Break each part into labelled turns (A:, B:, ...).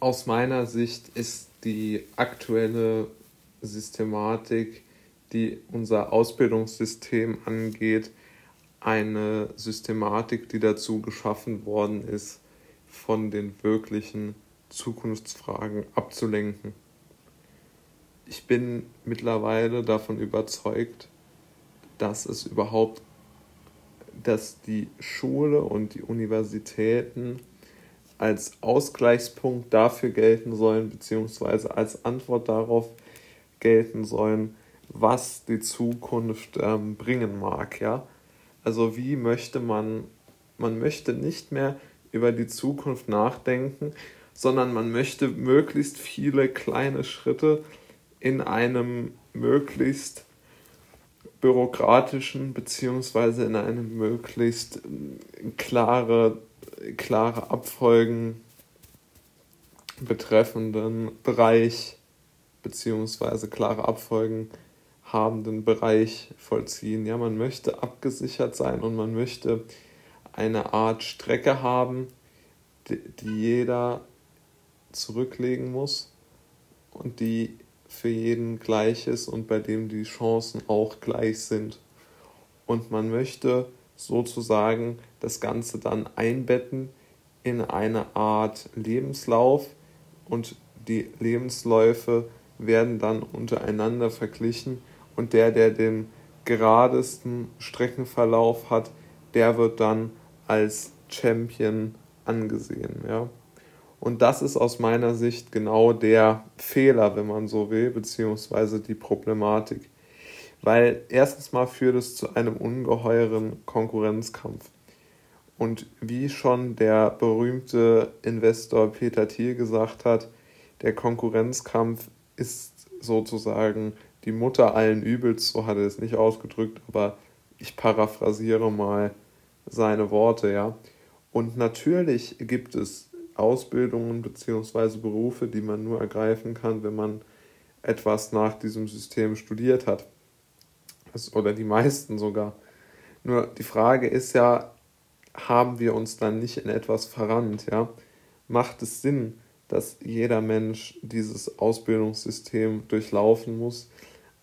A: aus meiner Sicht ist die aktuelle Systematik, die unser Ausbildungssystem angeht, eine Systematik, die dazu geschaffen worden ist, von den wirklichen Zukunftsfragen abzulenken. Ich bin mittlerweile davon überzeugt, dass es überhaupt, dass die Schule und die Universitäten als Ausgleichspunkt dafür gelten sollen, beziehungsweise als Antwort darauf gelten sollen, was die Zukunft ähm, bringen mag, ja. Also wie möchte man, man möchte nicht mehr über die Zukunft nachdenken, sondern man möchte möglichst viele kleine Schritte in einem möglichst bürokratischen beziehungsweise in einem möglichst äh, klare, klare Abfolgen betreffenden Bereich beziehungsweise klare Abfolgen habenden Bereich vollziehen. Ja, man möchte abgesichert sein und man möchte eine Art Strecke haben, die, jeder zurücklegen muss und die für jeden gleich ist und bei dem die Chancen auch gleich sind. Und man möchte sozusagen das Ganze dann einbetten in eine Art Lebenslauf und die Lebensläufe werden dann untereinander verglichen und der, der den geradesten Streckenverlauf hat, der wird dann als Champion angesehen. Ja? Und das ist aus meiner Sicht genau der Fehler, wenn man so will, beziehungsweise die Problematik. Weil erstens mal führt es zu einem ungeheuren Konkurrenzkampf. Und wie schon der berühmte Investor Peter Thiel gesagt hat, der Konkurrenzkampf ist sozusagen die Mutter allen Übels, so hat er es nicht ausgedrückt, aber ich paraphrasiere mal seine Worte, ja. Und natürlich gibt es Ausbildungen bzw. Berufe, die man nur ergreifen kann, wenn man etwas nach diesem System studiert hat. Oder die meisten sogar. Nur die Frage ist ja, haben wir uns dann nicht in etwas verrannt, ja? Macht es Sinn, dass jeder Mensch dieses Ausbildungssystem durchlaufen muss,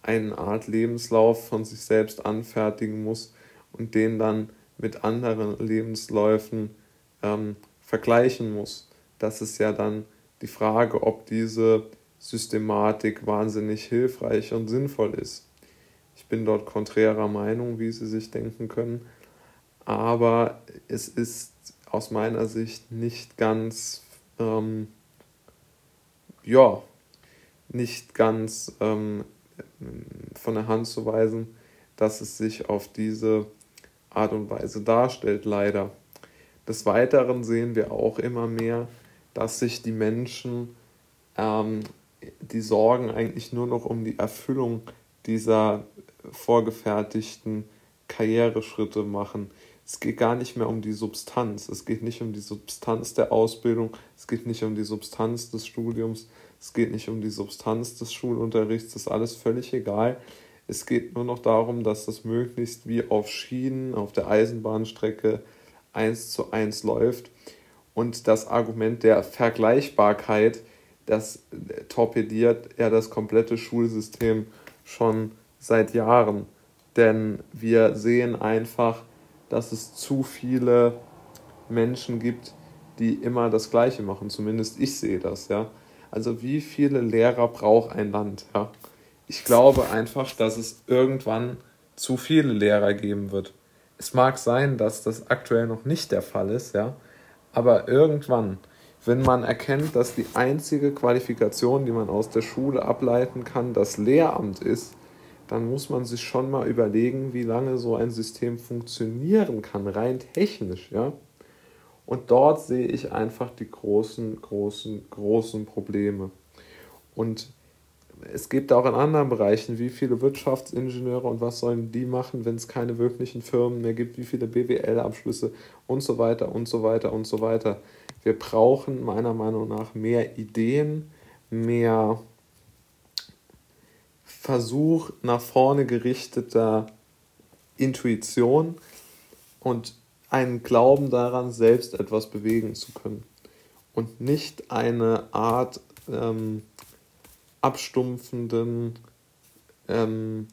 A: eine Art Lebenslauf von sich selbst anfertigen muss und den dann mit anderen Lebensläufen ähm, vergleichen muss. Das ist ja dann die Frage, ob diese Systematik wahnsinnig hilfreich und sinnvoll ist. Ich bin dort konträrer Meinung, wie Sie sich denken können, aber es ist aus meiner Sicht nicht ganz, ähm, ja, nicht ganz ähm, von der Hand zu weisen, dass es sich auf diese Art und Weise darstellt, leider. Des Weiteren sehen wir auch immer mehr, dass sich die Menschen ähm, die Sorgen eigentlich nur noch um die Erfüllung dieser vorgefertigten Karriereschritte machen. Es geht gar nicht mehr um die Substanz. Es geht nicht um die Substanz der Ausbildung. Es geht nicht um die Substanz des Studiums. Es geht nicht um die Substanz des Schulunterrichts. Das ist alles völlig egal. Es geht nur noch darum, dass das möglichst wie auf Schienen auf der Eisenbahnstrecke eins zu eins läuft. Und das Argument der Vergleichbarkeit, das torpediert ja das komplette Schulsystem schon seit Jahren. Denn wir sehen einfach, dass es zu viele Menschen gibt, die immer das Gleiche machen. Zumindest ich sehe das, ja. Also wie viele Lehrer braucht ein Land, ja? ich glaube einfach, dass es irgendwann zu viele Lehrer geben wird. Es mag sein, dass das aktuell noch nicht der Fall ist, ja, aber irgendwann, wenn man erkennt, dass die einzige Qualifikation, die man aus der Schule ableiten kann, das Lehramt ist, dann muss man sich schon mal überlegen, wie lange so ein System funktionieren kann, rein technisch, ja. Und dort sehe ich einfach die großen, großen, großen Probleme. Und es gibt auch in anderen Bereichen, wie viele Wirtschaftsingenieure und was sollen die machen, wenn es keine wirklichen Firmen mehr gibt, wie viele BWL-Abschlüsse und so weiter und so weiter und so weiter. Wir brauchen meiner Meinung nach mehr Ideen, mehr Versuch nach vorne gerichteter Intuition und einen Glauben daran, selbst etwas bewegen zu können. und nicht eine Art ähm, abstumpfenden ähm,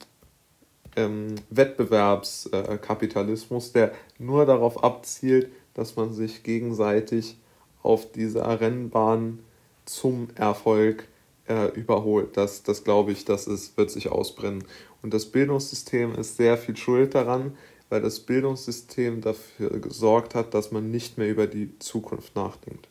A: ähm, Wettbewerbskapitalismus, der nur darauf abzielt, dass man sich gegenseitig auf dieser Rennbahn zum Erfolg äh, überholt. Das, das glaube ich, das ist, wird sich ausbrennen. Und das Bildungssystem ist sehr viel schuld daran, weil das Bildungssystem dafür gesorgt hat, dass man nicht mehr über die Zukunft nachdenkt.